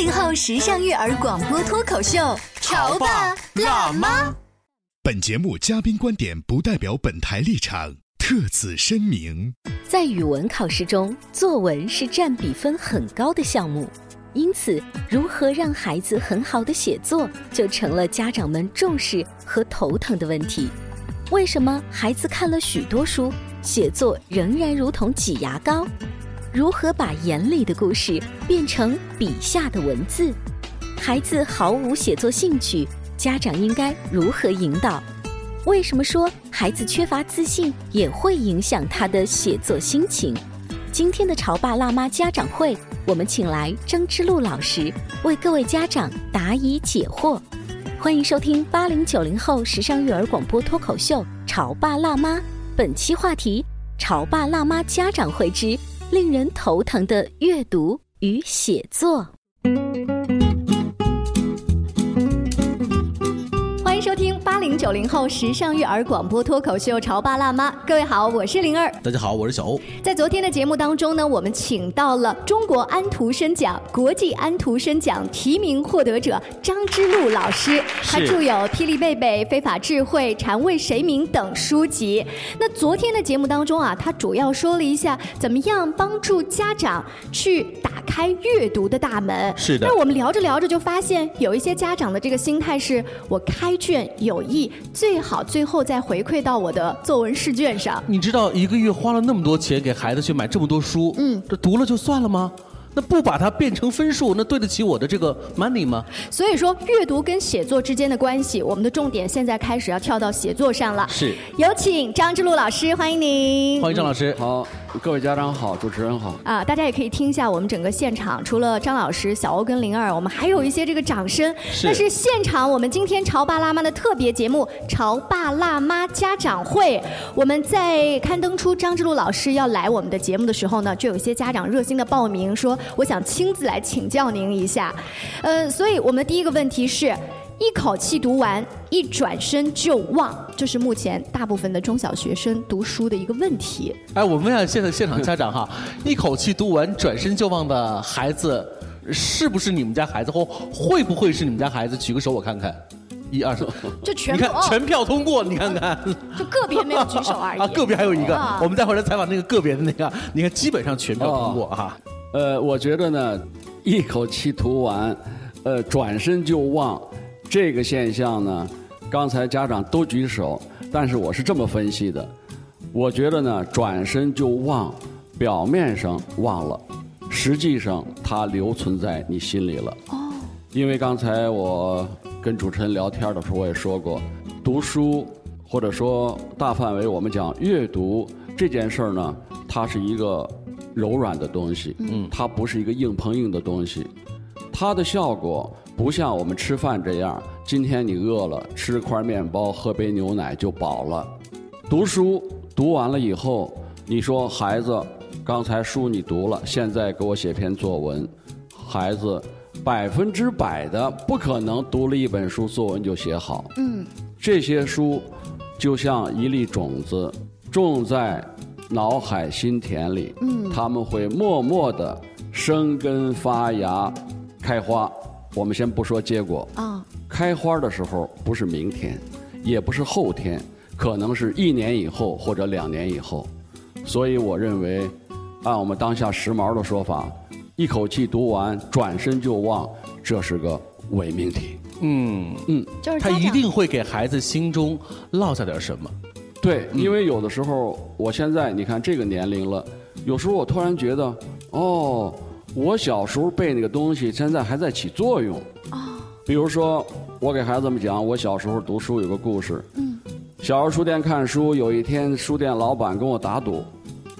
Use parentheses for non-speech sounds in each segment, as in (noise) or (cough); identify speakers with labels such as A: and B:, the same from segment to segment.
A: 八零后时尚育儿广播脱口秀，潮爸辣妈。
B: 本节目嘉宾观点不代表本台立场，特此声明。
C: 在语文考试中，作文是占比分很高的项目，因此，如何让孩子很好的写作，就成了家长们重视和头疼的问题。为什么孩子看了许多书，写作仍然如同挤牙膏？如何把眼里的故事变成笔下的文字？孩子毫无写作兴趣，家长应该如何引导？为什么说孩子缺乏自信也会影响他的写作心情？今天的潮爸辣妈家长会，我们请来张之路老师为各位家长答疑解惑。欢迎收听八零九零后时尚育儿广播脱口秀《潮爸辣妈》，本期话题：潮爸辣妈家长会之。令人头疼的阅读与写作。
A: 迎收听八零九零后时尚育儿广播脱口秀《潮爸辣妈》。各位好，我是灵儿。
D: 大家好，我是小欧。
A: 在昨天的节目当中呢，我们请到了中国安徒生奖、国际安徒生奖提名获得者张之路老师。他著有《霹雳贝贝》《非法智慧》《禅为谁鸣》等书籍。那昨天的节目当中啊，他主要说了一下怎么样帮助家长去打开阅读的大门。
D: 是的。
A: 那我们聊着聊着就发现，有一些家长的这个心态是：我开卷有益，最好最后再回馈到我的作文试卷上。
E: 你知道一个月花了那么多钱给孩子去买这么多书，嗯，这读了就算了吗？那不把它变成分数，那对得起我的这个 money 吗？
A: 所以说，阅读跟写作之间的关系，我们的重点现在开始要跳到写作上了。
E: 是，
A: 有请张之路老师，欢迎您。
E: 欢迎张老师。
F: 好。各位家长好，主持人好
A: 啊！大家也可以听一下我们整个现场，除了张老师、小欧跟灵儿，我们还有一些这个掌声。那是现场我们今天潮爸辣妈的特别节目《潮爸辣妈家长会》。我们在刊登出张之路老师要来我们的节目的时候呢，就有一些家长热心的报名说，我想亲自来请教您一下。呃，所以我们的第一个问题是。一口气读完，一转身就忘，这是目前大部分的中小学生读书的一个问题。
E: 哎，我问一下现在现场家长哈，(laughs) 一口气读完转身就忘的孩子，是不是你们家孩子或会不会是你们家孩子？举个手我看看，一二三，
A: 就全
E: 你看全票通过，你看看，
A: 就个别没有举手而已 (laughs)
E: 啊，个别还有一个，我们待会儿来采访那个个别的那个，你看基本上全票通过哈。
F: 呃，我觉得呢，一口气读完，呃，转身就忘。这个现象呢，刚才家长都举手，但是我是这么分析的，我觉得呢，转身就忘，表面上忘了，实际上它留存在你心里了。哦。因为刚才我跟主持人聊天的时候，我也说过，读书或者说大范围我们讲阅读这件事儿呢，它是一个柔软的东西，嗯，它不是一个硬碰硬的东西，它的效果。不像我们吃饭这样，今天你饿了，吃块面包，喝杯牛奶就饱了。读书读完了以后，你说孩子，刚才书你读了，现在给我写篇作文。孩子百分之百的不可能读了一本书作文就写好。嗯，这些书就像一粒种子，种在脑海心田里。嗯，他们会默默的生根发芽，开花。我们先不说结果啊，开花的时候不是明天，也不是后天，可能是一年以后或者两年以后，所以我认为，按我们当下时髦的说法，一口气读完，转身就忘，这是个伪命题。
A: 嗯。嗯，就是
E: 他一定会给孩子心中落下点什么。
F: 对，因为有的时候，我现在你看这个年龄了，有时候我突然觉得，哦，我小时候背那个东西，现在还在起作用。哦。比如说，我给孩子们讲，我小时候读书有个故事。嗯。小儿书店看书，有一天书店老板跟我打赌，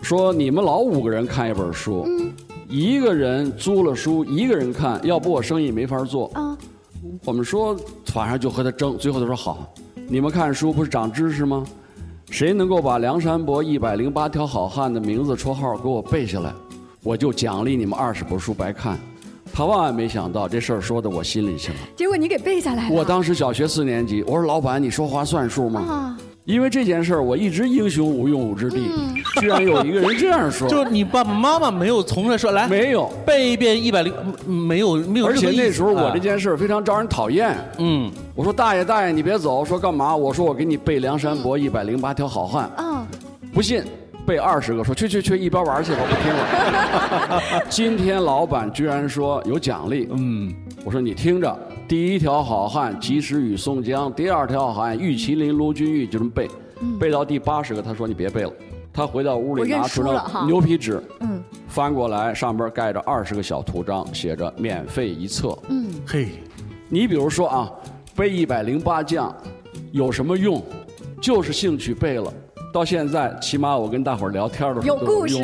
F: 说你们老五个人看一本书，嗯，一个人租了书，一个人看，要不我生意没法做。啊。我们说，晚上就和他争，最后他说好，你们看书不是长知识吗？谁能够把梁山伯一百零八条好汉的名字绰号给我背下来，我就奖励你们二十本书白看。他万万没想到这事儿说到我心里去了。
A: 结果你给背下来了。
F: 我当时小学四年级，我说老板，你说话算数吗？啊。因为这件事儿，我一直英雄无用武之地，居然有一个人这样说。(laughs)
E: 就你爸爸妈妈没有从来说来，
F: 没有
E: 背一遍一百零，没有没有。
F: 而且那时候我这件事儿非常招人讨厌。嗯，我说大爷大爷你别走，说干嘛？我说我给你背梁山伯一百零八条好汉。嗯，不信背二十个，说去去去一边玩去吧，不听了。(laughs) 今天老板居然说有奖励。嗯，我说你听着。第一条好汉及时雨宋江，第二条好汉玉麒麟卢俊义，就这么背，背到第八十个，他说你别背了，他回到屋里拿出了牛皮纸，嗯，翻过来上边盖着二十个小图章，写着免费一册，嗯，嘿，你比如说啊，背一百零八将有什么用？就是兴趣背了。到现在，起码我跟大伙儿聊天的时候
A: 有故事，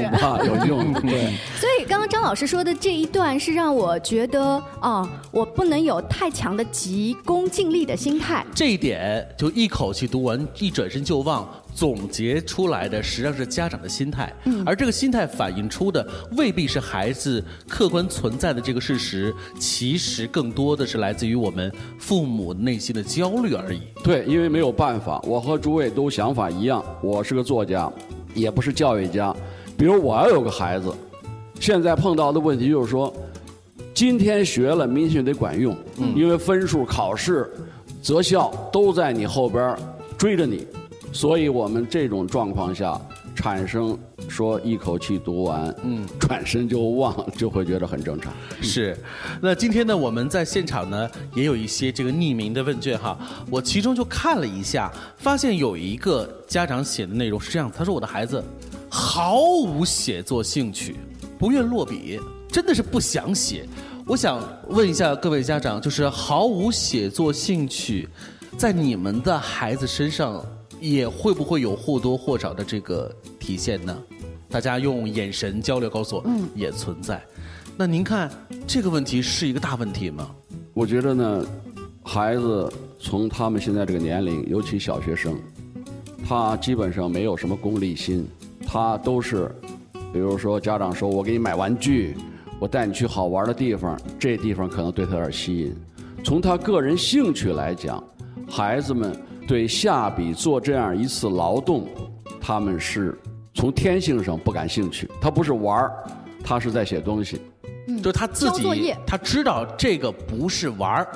F: 有用。对。(laughs)
A: 所以刚刚张老师说的这一段是让我觉得啊，我不能有太强的急功近利的心态。
E: 这一点就一口气读完，一转身就忘。总结出来的实际上是家长的心态，而这个心态反映出的未必是孩子客观存在的这个事实，其实更多的是来自于我们父母内心的焦虑而已。
F: 对，因为没有办法，我和诸位都想法一样，我是个作家，也不是教育家。比如我要有个孩子，现在碰到的问题就是说，今天学了，明天得管用，因为分数、考试、择校都在你后边追着你。所以我们这种状况下产生说一口气读完，嗯，转身就忘，就会觉得很正常。
E: 是，那今天呢，我们在现场呢也有一些这个匿名的问卷哈，我其中就看了一下，发现有一个家长写的内容是这样，他说我的孩子毫无写作兴趣，不愿落笔，真的是不想写。我想问一下各位家长，就是毫无写作兴趣，在你们的孩子身上。也会不会有或多或少的这个体现呢？大家用眼神交流告诉我，嗯，也存在。那您看这个问题是一个大问题吗？
F: 我觉得呢，孩子从他们现在这个年龄，尤其小学生，他基本上没有什么功利心，他都是，比如说家长说我给你买玩具，我带你去好玩的地方，这地方可能对他有点吸引。从他个人兴趣来讲，孩子们。对下笔做这样一次劳动，他们是从天性上不感兴趣。他不是玩儿，他是在写东西。
E: 嗯，就他自己，他知道这个不是玩儿，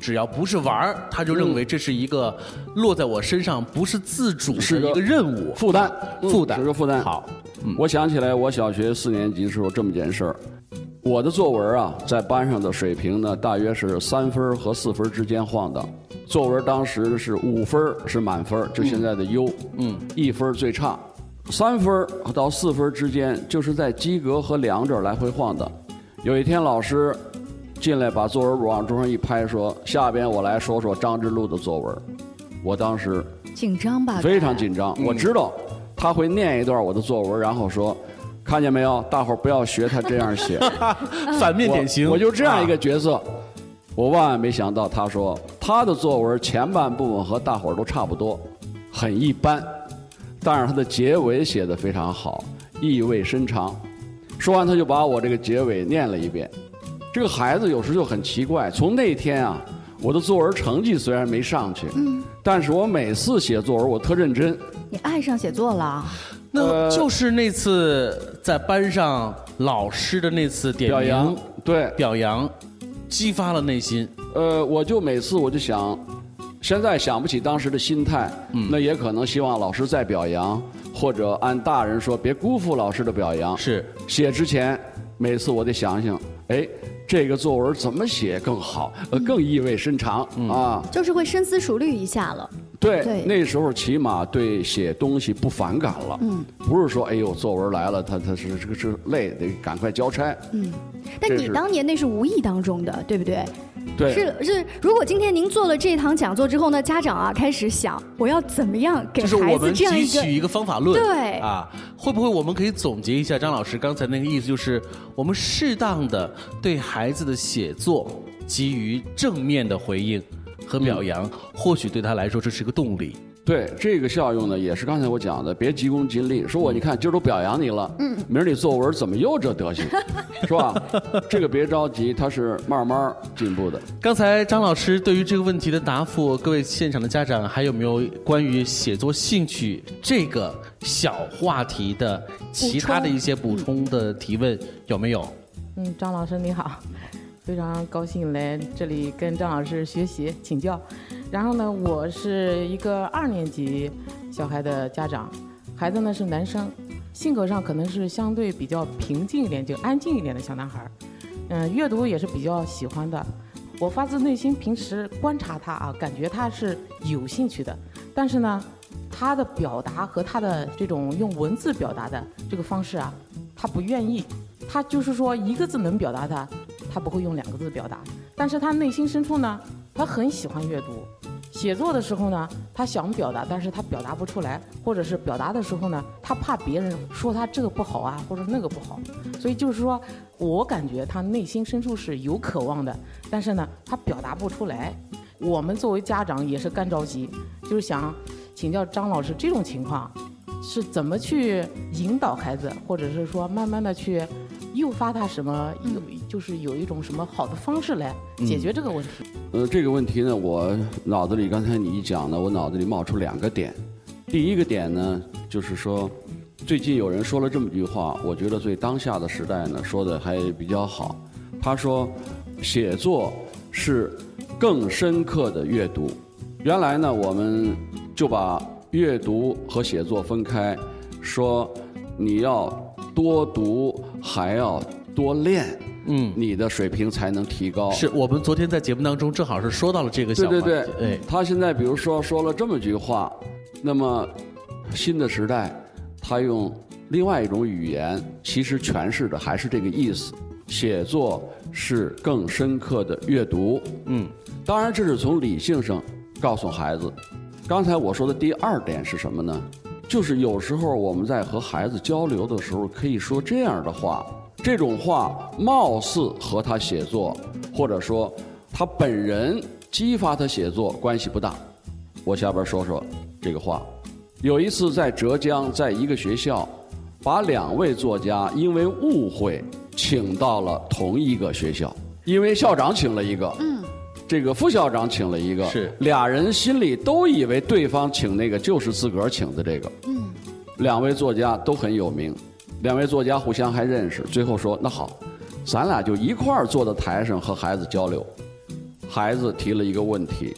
E: 只要不是玩儿，他就认为这是一个落在我身上不是自主的一个任务
F: 负担，
E: 负担
F: 是个负担。
E: 好，
F: 我想起来，我小学四年级时候这么件事儿，我的作文啊，在班上的水平呢，大约是三分和四分之间晃荡。作文当时是五分是满分，就现在的优，嗯，一分最差，三分到四分之间就是在及格和良这儿来回晃荡。有一天老师进来把作文簿往桌上一拍，说：“下边我来说说张之路的作文。”我当时
A: 紧张吧？
F: 非常紧张。我知道他会念一段我的作文，然后说：“看见没有，大伙儿不要学他这样写。(laughs) ”
E: 反面典型。
F: 我就这样一个角色。我万万没想到，他说他的作文前半部分和大伙儿都差不多，很一般，但是他的结尾写的非常好，意味深长。说完，他就把我这个结尾念了一遍。这个孩子有时就很奇怪，从那天啊，我的作文成绩虽然没上去，嗯，但是我每次写作文我特认真。
A: 你爱上写作了？
E: 那就是那次在班上老师的那次点
F: 名，对，
E: 表扬。激发了内心。
F: 呃，我就每次我就想，现在想不起当时的心态。嗯，那也可能希望老师再表扬，或者按大人说别辜负老师的表扬。
E: 是
F: 写之前，每次我得想想，哎，这个作文怎么写更好，呃，更意味深长啊。
A: 就是会深思熟虑一下了。
F: 对，
A: 对
F: 那时候起码对写东西不反感了。
A: 嗯，
F: 不是说哎呦作文来了，他他是这个是累，得赶快交差。
A: 嗯，但你当年那是无意当中的，对不对？
F: 对，
A: 是是，如果今天您做了这堂讲座之后呢，家长啊开始想，我要怎么样给孩子
E: 我们
A: 这样一个
E: 汲取一个方法论，
A: 对。
E: 啊，会不会我们可以总结一下张老师刚才那个意思，就是我们适当的对孩子的写作给予正面的回应和表扬，
A: 嗯
E: 或许对他来说这是个动力。
F: 对这个效用呢，也是刚才我讲的，别急功近利。说我你看今儿都表扬你了，嗯，明儿你作文怎么又这德行，是吧？(laughs) 这个别着急，它是慢慢进步的。
E: 刚才张老师对于这个问题的答复，各位现场的家长还有没有关于写作兴趣这个小话题的其他的一些补充的提问？有没有？
G: 嗯，张老师你好，非常高兴来这里跟张老师学习请教。然后呢，我是一个二年级小孩的家长，孩子呢是男生，性格上可能是相对比较平静一点，就安静一点的小男孩儿。嗯，阅读也是比较喜欢的。我发自内心平时观察他啊，感觉他是有兴趣的，但是呢，他的表达和他的这种用文字表达的这个方式啊，他不愿意。他就是说一个字能表达他，他不会用两个字表达。但是他内心深处呢，他很喜欢阅读。写作的时候呢，他想表达，但是他表达不出来，或者是表达的时候呢，他怕别人说他这个不好啊，或者那个不好。所以就是说，我感觉他内心深处是有渴望的，但是呢，他表达不出来。我们作为家长也是干着急，就是想请教张老师，这种情况是怎么去引导孩子，或者是说慢慢的去诱发他什么有，就是有一种什么好的方式来解决这个问题。
F: 呃，这个问题呢，我脑子里刚才你一讲呢，我脑子里冒出两个点。第一个点呢，就是说，最近有人说了这么句话，我觉得对当下的时代呢说的还比较好。他说，写作是更深刻的阅读。原来呢，我们就把阅读和写作分开，说你要多读，还要多练。
E: 嗯，
F: 你的水平才能提高。
E: 是我们昨天在节目当中正好是说到了这个小
F: 对。对对，
E: 哎，
F: 他现在比如说说了这么句话，那么新的时代，他用另外一种语言，其实诠释的还是这个意思。写作是更深刻的阅读。
E: 嗯，
F: 当然这是从理性上告诉孩子。刚才我说的第二点是什么呢？就是有时候我们在和孩子交流的时候，可以说这样的话。这种话貌似和他写作，或者说他本人激发他写作关系不大。我下边说说这个话。有一次在浙江，在一个学校，把两位作家因为误会请到了同一个学校，因为校长请了一个，嗯，这个副校长请了一个，
E: 是
F: 俩人心里都以为对方请那个就是自个儿请的这个，嗯，两位作家都很有名。两位作家互相还认识，最后说：“那好，咱俩就一块儿坐在台上和孩子交流。”孩子提了一个问题，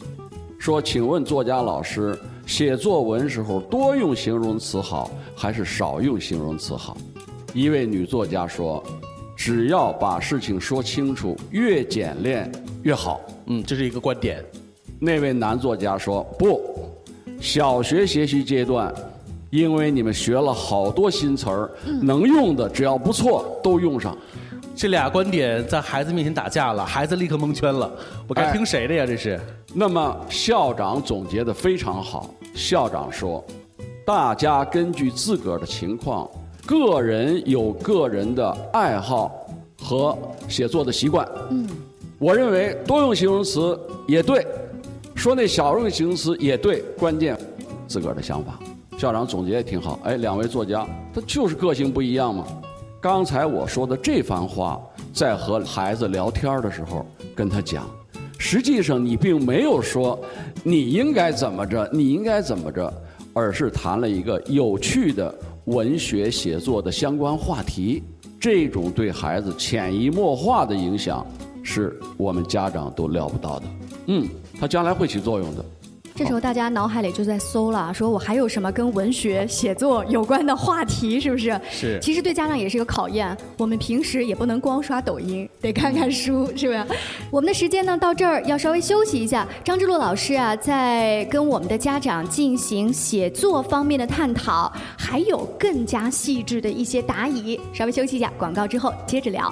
F: 说：“请问作家老师，写作文时候多用形容词好，还是少用形容词好？”一位女作家说：“只要把事情说清楚，越简练越好。”
E: 嗯，这是一个观点。
F: 那位男作家说：“不，小学学习阶段。”因为你们学了好多新词儿，能用的只要不错都用上。
E: 这俩观点在孩子面前打架了，孩子立刻蒙圈了。我该听谁的呀？这是。
F: 那么校长总结的非常好。校长说：“大家根据自个儿的情况，个人有个人的爱好和写作的习惯。嗯，我认为多用形容词也对，说那少用形容词也对，关键自个儿的想法。”校长总结也挺好，哎，两位作家他就是个性不一样嘛。刚才我说的这番话，在和孩子聊天的时候跟他讲，实际上你并没有说你应该怎么着，你应该怎么着，而是谈了一个有趣的文学写作的相关话题。这种对。孩子潜移默化的影响，是我们家长都料不到的。嗯，他将来会起作用的。
A: 这时候大家脑海里就在搜了，说我还有什么跟文学写作有关的话题，是不是？
E: 是
A: 其实对家长也是一个考验，我们平时也不能光刷抖音，(laughs) 得看看书，是不是？我们的时间呢到这儿要稍微休息一下。张之路老师啊，在跟我们的家长进行写作方面的探讨，还有更加细致的一些答疑。稍微休息一下，广告之后接着聊。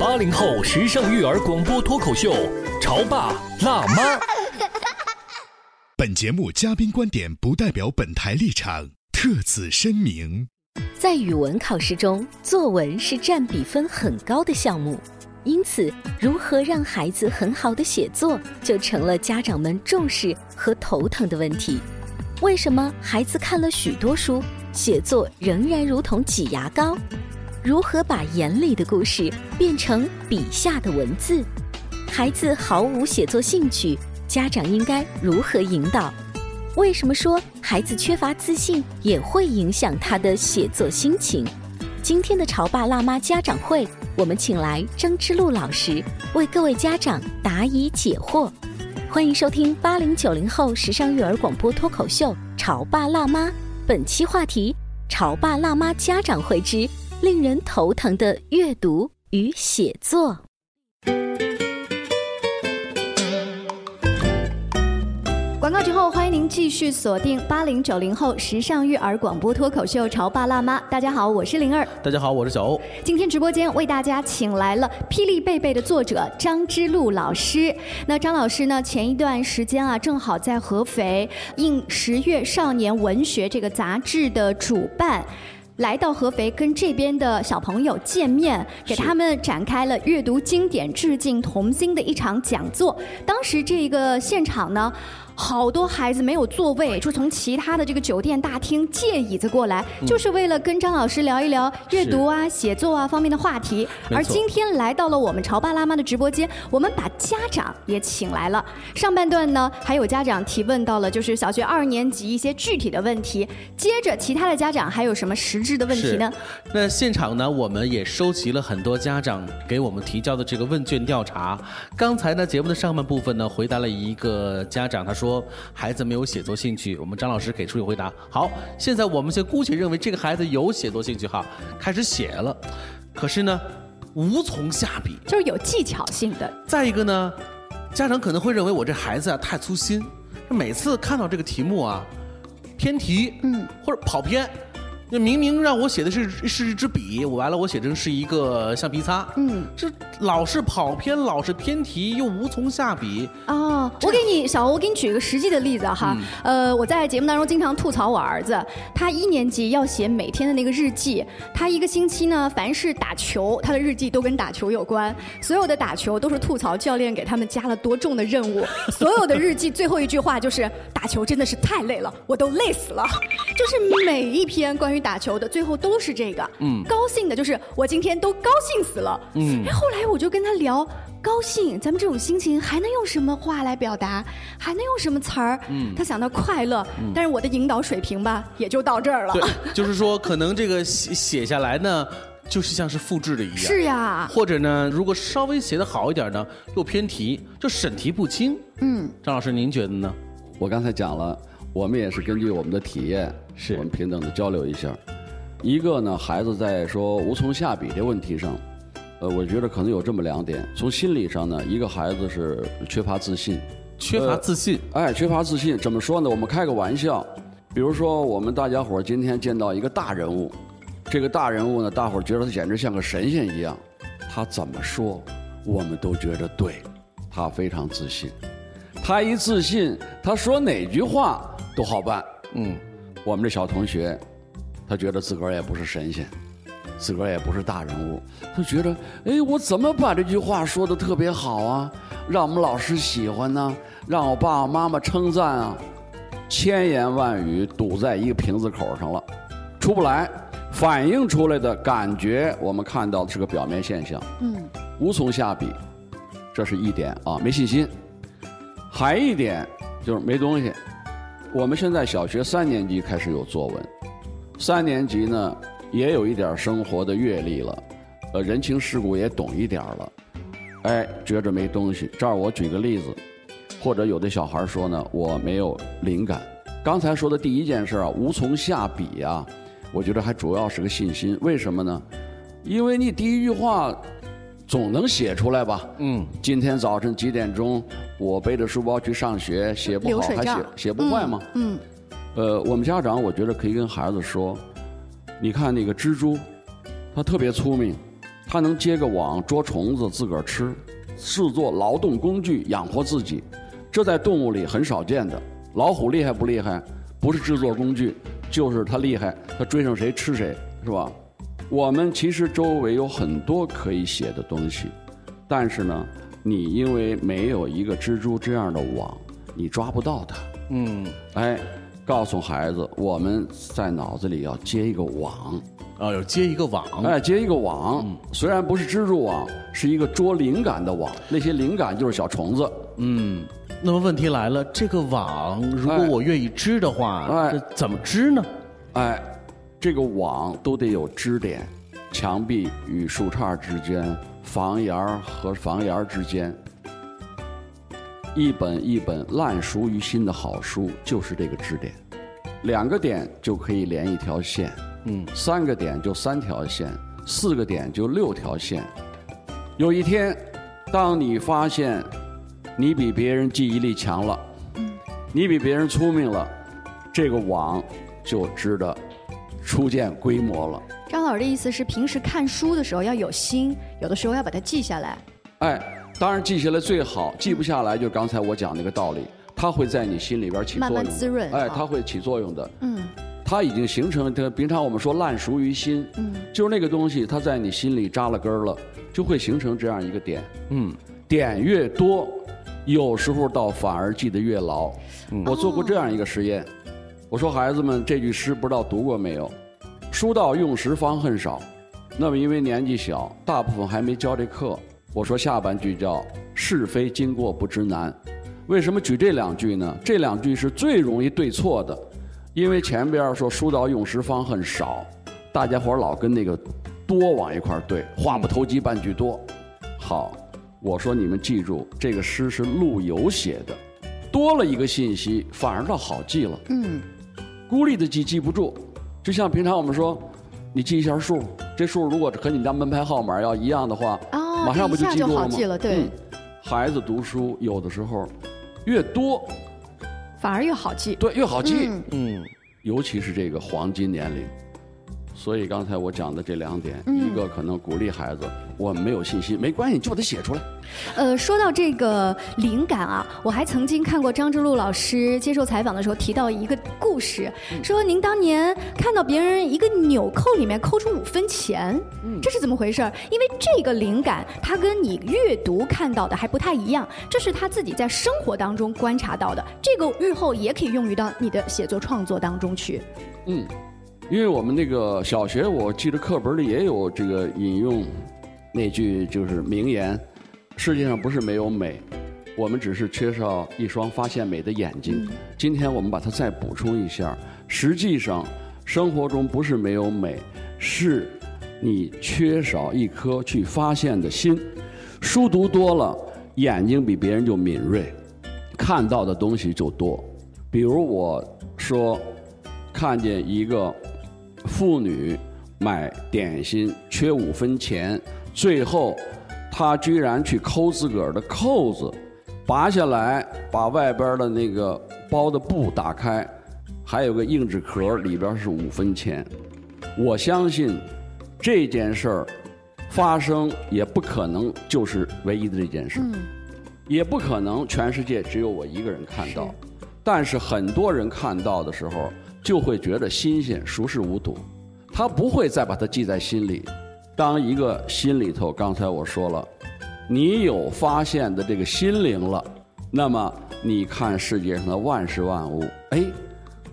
H: 八零后时尚育儿广播脱口秀，潮爸辣妈。
B: 本节目嘉宾观点不代表本台立场，特此声明。
C: 在语文考试中，作文是占比分很高的项目，因此，如何让孩子很好的写作，就成了家长们重视和头疼的问题。为什么孩子看了许多书，写作仍然如同挤牙膏？如何把眼里的故事变成笔下的文字？孩子毫无写作兴趣。家长应该如何引导？为什么说孩子缺乏自信也会影响他的写作心情？今天的潮爸辣妈家长会，我们请来张之路老师为各位家长答疑解惑。欢迎收听八零九零后时尚育儿广播脱口秀《潮爸辣妈》，本期话题：潮爸辣妈家长会之令人头疼的阅读与写作。
A: 广告之后，欢迎您继续锁定八零九零后时尚育儿广播脱口秀《潮爸辣妈》。大家好，我是灵儿。
E: 大家好，我是小欧。
A: 今天直播间为大家请来了《霹雳贝贝》的作者张之路老师。那张老师呢，前一段时间啊，正好在合肥应《十月少年文学》这个杂志的主办。来到合肥跟这边的小朋友见面，给他们展开了阅读经典、致敬童心的一场讲座。当时这个现场呢。好多孩子没有座位，就从其他的这个酒店大厅借椅子过来，就是为了跟张老师聊一聊阅读啊、写作啊方面的话题。而今天来到了我们潮爸辣妈的直播间，我们把家长也请来了。上半段呢，还有家长提问到了，就是小学二年级一些具体的问题。接着，其他的家长还有什么实质的问题呢？
E: 那现场呢，我们也收集了很多家长给我们提交的这个问卷调查。刚才呢，节目的上半部分呢，回答了一个家长，他说。说孩子没有写作兴趣，我们张老师给出一个回答。好，现在我们先姑且认为这个孩子有写作兴趣哈，开始写了，可是呢，无从下笔，
A: 就是有技巧性的。
E: 再一个呢，家长可能会认为我这孩子啊太粗心，每次看到这个题目啊，偏题，嗯，或者跑偏。那明明让我写的是是一支笔，我完了我写成是一个橡皮擦，嗯，这老是跑偏，老是偏题，又无从下笔。
A: 哦，我给你小欧，我给你举一个实际的例子哈，呃，我在节目当中经常吐槽我儿子，他一年级要写每天的那个日记，他一个星期呢，凡是打球，他的日记都跟打球有关，所有的打球都是吐槽教练给他们加了多重的任务，(laughs) 所有的日记最后一句话就是打球真的是太累了，我都累死了，就是每一篇关于。打球的最后都是这个，嗯，高兴的就是我今天都高兴死了，嗯。哎后来我就跟他聊高兴，咱们这种心情还能用什么话来表达？还能用什么词儿？嗯，他想到快乐，但是我的引导水平吧，也就到这儿了。
E: 对，(laughs) 就是说可能这个写写下来呢，就是像是复制的一样。
A: 是呀。
E: 或者呢，如果稍微写的好一点呢，又偏题，就审题不清。嗯，张老师您觉得呢？
F: 我刚才讲了。我们也是根据我们的体验，
E: 是
F: 我们平等的交流一下。一个呢，孩子在说无从下笔这问题上，呃，我觉得可能有这么两点。从心理上呢，一个孩子是缺乏自信，
E: 缺乏自信，
F: 哎，缺乏自信，怎么说呢？我们开个玩笑，比如说，我们大家伙今天见到一个大人物，这个大人物呢，大伙儿觉得他简直像个神仙一样，他怎么说，我们都觉得对，他非常自信。他一自信，他说哪句话都好办。嗯，我们这小同学，他觉得自个儿也不是神仙，自个儿也不是大人物，他觉得，哎，我怎么把这句话说的特别好啊，让我们老师喜欢呢，让我爸爸妈妈称赞啊，千言万语堵在一个瓶子口上了，出不来，反映出来的感觉，我们看到的是个表面现象，
A: 嗯，
F: 无从下笔，这是一点啊，没信心。还一点就是没东西。我们现在小学三年级开始有作文，三年级呢也有一点生活的阅历了，呃，人情世故也懂一点了。哎，觉着没东西。这儿我举个例子，或者有的小孩说呢，我没有灵感。刚才说的第一件事啊，无从下笔啊，我觉得还主要是个信心。为什么呢？因为你第一句话总能写出来吧？嗯，今天早晨几点钟？我背着书包去上学，写不好还写写不坏吗？
A: 嗯，
F: 呃，我们家长我觉得可以跟孩子说，你看那个蜘蛛，它特别聪明，它能结个网捉虫子自个儿吃，视作劳动工具养活自己，这在动物里很少见的。老虎厉害不厉害？不是制作工具，就是它厉害，它追上谁吃谁，是吧？我们其实周围有很多可以写的东西，但是呢。你因为没有一个蜘蛛这样的网，你抓不到它。嗯，哎，告诉孩子，我们在脑子里要接一个网，
E: 啊，要接一个网。
F: 哎，接一个网，虽然不是蜘蛛网，是一个捉灵感的网。那些灵感就是小虫子。
E: 嗯，那么问题来了，这个网如果我愿意织的话，哎，怎么织呢？
F: 哎，这个网都得有支点，墙壁与树杈之间。房檐儿和房檐儿之间，一本一本烂熟于心的好书就是这个支点，两个点就可以连一条线，嗯，三个点就三条线，四个点就六条线。有一天，当你发现你比别人记忆力强了，你比别人聪明了，这个网就织的初见规模了。
A: 张老师的意思是，平时看书的时候要有心，有的时候要把它记下来。
F: 哎，当然记下来最好，记不下来就刚才我讲那个道理，它会在你心里边起作用，
A: 慢慢滋润。
F: 哎，它会起作用的。嗯，它已经形成，它平常我们说烂熟于心，嗯，就是那个东西，它在你心里扎了根了，就会形成这样一个点。嗯，点越多，有时候倒反而记得越牢。我做过这样一个实验，我说孩子们，这句诗不知道读过没有？书到用时方恨少，那么因为年纪小，大部分还没教这课。我说下半句叫是非经过不知难，为什么举这两句呢？这两句是最容易对错的，因为前边说书到用时方恨少，大家伙老跟那个多往一块对，话不投机半句多。好，我说你们记住，这个诗是陆游写的，多了一个信息反而倒好记了。嗯，孤立的记记不住。就像平常我们说，你记一下数，这数如果和你家门牌号码要一样的话，马上不就记住了
A: 吗？对，
F: 孩子读书有的时候越多，
A: 反而越好记。
F: 对，越好记。嗯，尤其是这个黄金年龄。所以刚才我讲的这两点，一个可能鼓励孩子，我没有信心，没关系，就把它写出来。
A: 呃，说到这个灵感啊，我还曾经看过张之路老师接受采访的时候提到一个故事，说您当年看到别人一个纽扣里面抠出五分钱，这是怎么回事？因为这个灵感，它跟你阅读看到的还不太一样，这是他自己在生活当中观察到的，这个日后也可以用于到你的写作创作当中去。嗯。
F: 因为我们那个小学，我记得课本里也有这个引用那句就是名言：世界上不是没有美，我们只是缺少一双发现美的眼睛。今天我们把它再补充一下，实际上生活中不是没有美，是你缺少一颗去发现的心。书读多了，眼睛比别人就敏锐，看到的东西就多。比如我说，看见一个。妇女买点心缺五分钱，最后他居然去抠自个儿的扣子，拔下来把外边的那个包的布打开，还有个硬纸壳，里边是五分钱。我相信这件事儿发生也不可能就是唯一的这件事，也不可能全世界只有我一个人看到。但是很多人看到的时候，就会觉得新鲜、熟视无睹，他不会再把它记在心里。当一个心里头，刚才我说了，你有发现的这个心灵了，那么你看世界上的万事万物，哎，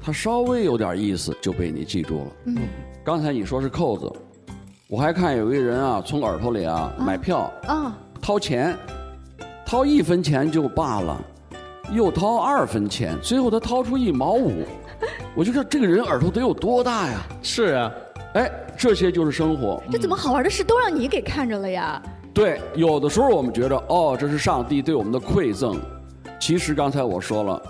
F: 它稍微有点意思就被你记住了。嗯，刚才你说是扣子，我还看有一个人啊，从耳朵里啊买票啊，掏钱，掏一分钱就罢了，又掏二分钱，最后他掏出一毛五，(laughs) 我就说这个人耳朵得有多大呀？
E: 是啊，
F: 哎，这些就是生活。
A: 这怎么好玩的事都让你给看着了呀？
F: 对，有的时候我们觉得哦，这是上帝对我们的馈赠，其实刚才我说了，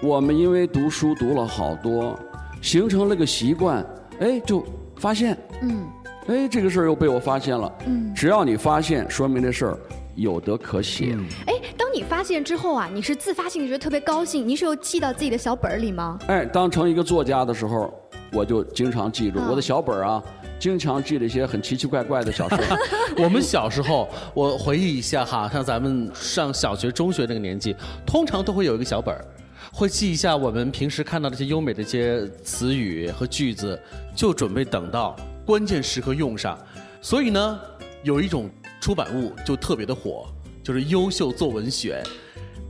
F: 我们因为读书读了好多，形成了个习惯，哎，就发现，嗯，哎，这个事儿又被我发现了，嗯，只要你发现，说明这事儿有得可写。
A: 哎，当你发现之后啊，你是自发性的觉得特别高兴，你是有记到自己的小本儿里吗？
F: 哎，当成一个作家的时候，我就经常记住我的小本儿啊。经常记了一些很奇奇怪怪的小事。(laughs)
E: 我们小时候，我回忆一下哈，像咱们上小学、中学那个年纪，通常都会有一个小本儿，会记一下我们平时看到这些优美的一些词语和句子，就准备等到关键时刻用上。所以呢，有一种出版物就特别的火，就是《优秀作文选》。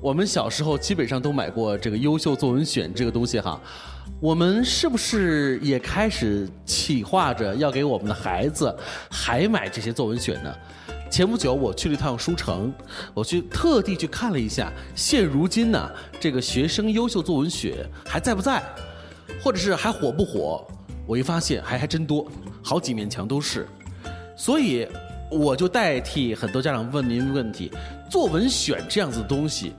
E: 我们小时候基本上都买过这个《优秀作文选》这个东西哈。我们是不是也开始企划着要给我们的孩子还买这些作文选呢？前不久我去了一趟书城，我去特地去看了一下，现如今呢这个学生优秀作文选还在不在，或者是还火不火？我一发现还还真多，好几面墙都是。所以我就代替很多家长问您问题：作文选这样子的东西。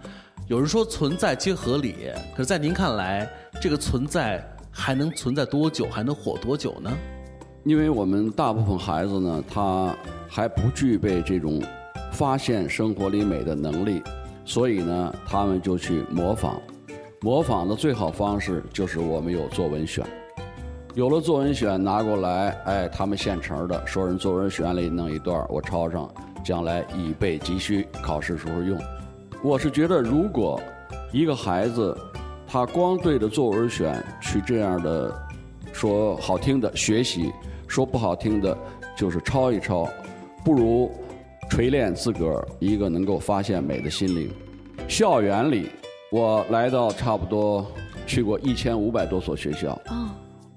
E: 有人说存在皆合理，可是，在您看来，这个存在还能存在多久，还能火多久呢？
F: 因为我们大部分孩子呢，他还不具备这种发现生活里美的能力，所以呢，他们就去模仿。模仿的最好方式就是我们有作文选，有了作文选拿过来，哎，他们现成的，说人作文选里弄一段，我抄上，将来以备急需，考试时候用。我是觉得，如果一个孩子他光对着作文选去这样的说好听的学习，说不好听的，就是抄一抄，不如锤炼自个儿一个能够发现美的心灵。校园里，我来到差不多去过一千五百多所学校，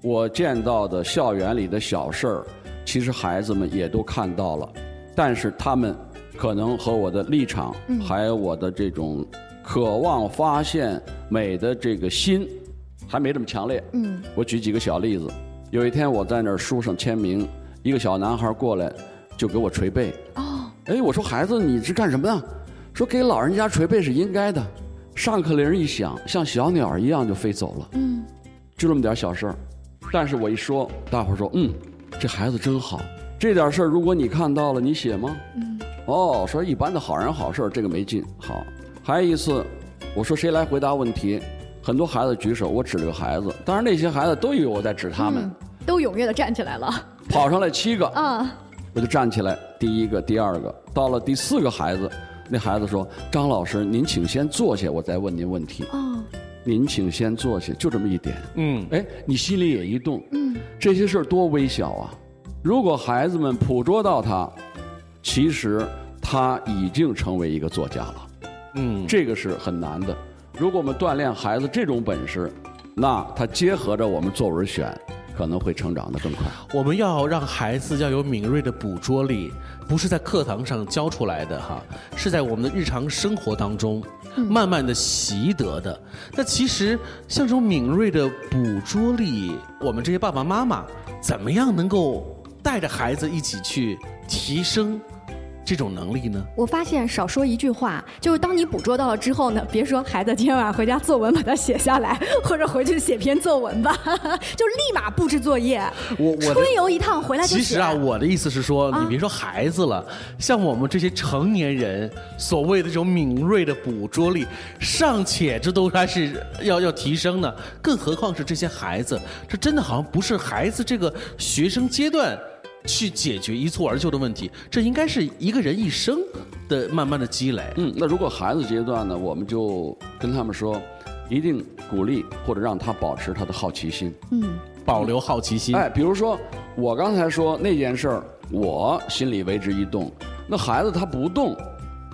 F: 我见到的校园里的小事儿，其实孩子们也都看到了，但是他们。可能和我的立场，还有我的这种渴望发现美的这个心，还没这么强烈。嗯，我举几个小例子。有一天我在那儿书上签名，一个小男孩过来就给我捶背。哦，哎，我说孩子，你是干什么的？说给老人家捶背是应该的。上课铃一响，像小鸟一样就飞走了。嗯，就这么点小事儿，但是我一说，大伙儿说，嗯，这孩子真好。这点事儿如果你看到了，你写吗？嗯。哦，说一般的好人好事这个没劲。好，还有一次，我说谁来回答问题？很多孩子举手，我指了个孩子。当然那些孩子都以为我在指他们，
A: 都踊跃的站起来了。
F: 跑上来七个，啊，我就站起来，第一个、第二个，到了第四个孩子，那孩子说：“张老师，您请先坐下，我再问您问题。”哦，您请先坐下，就这么一点。嗯，哎，你心里也一动。嗯，这些事儿多微小啊！如果孩子们捕捉到他。其实他已经成为一个作家了，嗯，这个是很难的。如果我们锻炼孩子这种本事，那他结合着我们作文选，可能会成长得更快。
E: 我们要让孩子要有敏锐的捕捉力，不是在课堂上教出来的哈，是在我们的日常生活当中慢慢的习得的。那其实像这种敏锐的捕捉力，我们这些爸爸妈妈怎么样能够带着孩子一起去提升？这种能力呢？
A: 我发现少说一句话，就是当你捕捉到了之后呢，别说孩子今天晚上回家作文把它写下来，(laughs) 或者回去写篇作文吧，(laughs) 就立马布置作业。
E: 我我
A: 春游一趟回来就。
E: 其实啊，我的意思是说，
A: 啊
E: 你别说孩子了，像我们这些成年人，所谓的这种敏锐的捕捉力，尚且这都还是要要提升呢，更何况是这些孩子，这真的好像不是孩子这个学生阶段。去解决一蹴而就的问题，这应该是一个人一生的慢慢的积累。
F: 嗯，那如果孩子阶段呢，我们就跟他们说，一定鼓励或者让他保持他的好奇心，
A: 嗯，
E: 保留好奇心。
F: 哎，比如说我刚才说那件事儿，我心里为之一动，那孩子他不动，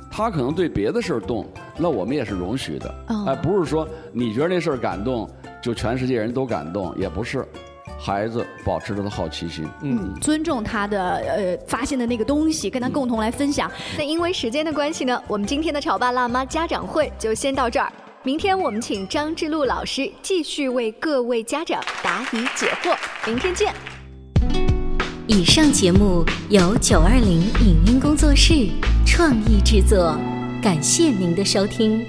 F: 他可能对别的事儿动，那我们也是容许的。
A: 哦
F: 哎，不是说你觉得那事儿感动，就全世界人都感动，也不是。孩子保持着他的好奇心，
A: 嗯，尊重他的呃发现的那个东西，跟他共同来分享。
C: 那因为时间的关系呢，我们今天的潮爸辣妈家长会就先到这儿。明天我们请张志路老师继续为各位家长答疑解惑。明天见。以上节目由九二零影音工作室创意制作，感谢您的收听。